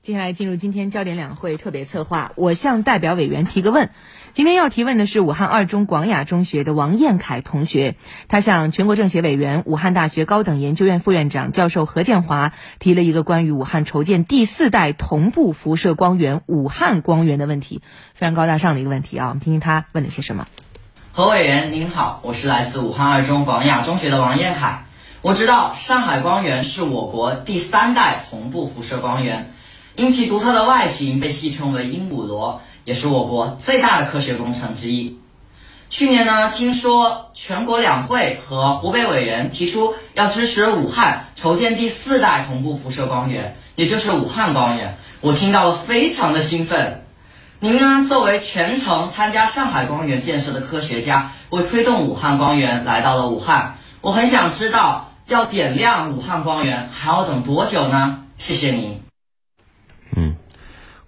接下来进入今天焦点两会特别策划，我向代表委员提个问。今天要提问的是武汉二中广雅中学的王彦凯同学，他向全国政协委员、武汉大学高等研究院副院长教授何建华提了一个关于武汉筹建第四代同步辐射光源武汉光源的问题，非常高大上的一个问题啊！我们听听他问了些什么。何委员您好，我是来自武汉二中广雅中学的王彦凯。我知道上海光源是我国第三代同步辐射光源。因其独特的外形，被戏称为鹦鹉螺，也是我国最大的科学工程之一。去年呢，听说全国两会和湖北委员提出要支持武汉筹建第四代同步辐射光源，也就是武汉光源，我听到了非常的兴奋。您呢，作为全程参加上海光源建设的科学家，为推动武汉光源来到了武汉，我很想知道，要点亮武汉光源还要等多久呢？谢谢您。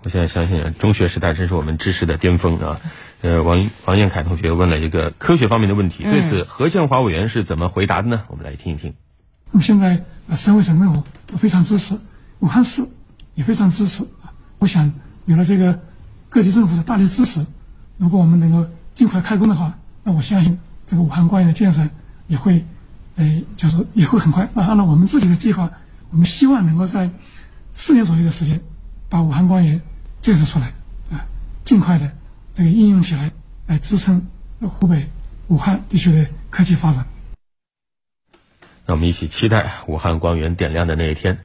嗯，我现在相信中学时代真是我们知识的巅峰啊！呃，王王彦凯同学问了一个科学方面的问题，对此何建华委员是怎么回答的呢？我们来听一听。那么现在呃，省委省政府都非常支持，武汉市也非常支持我想有了这个各级政府的大力支持，如果我们能够尽快开工的话，那我相信这个武汉光源的建设也会，呃，就是也会很快。那按照我们自己的计划，我们希望能够在四年左右的时间。把武汉光源建设出来，啊，尽快的这个应用起来，来支撑湖北武汉地区的科技发展。让我们一起期待武汉光源点亮的那一天。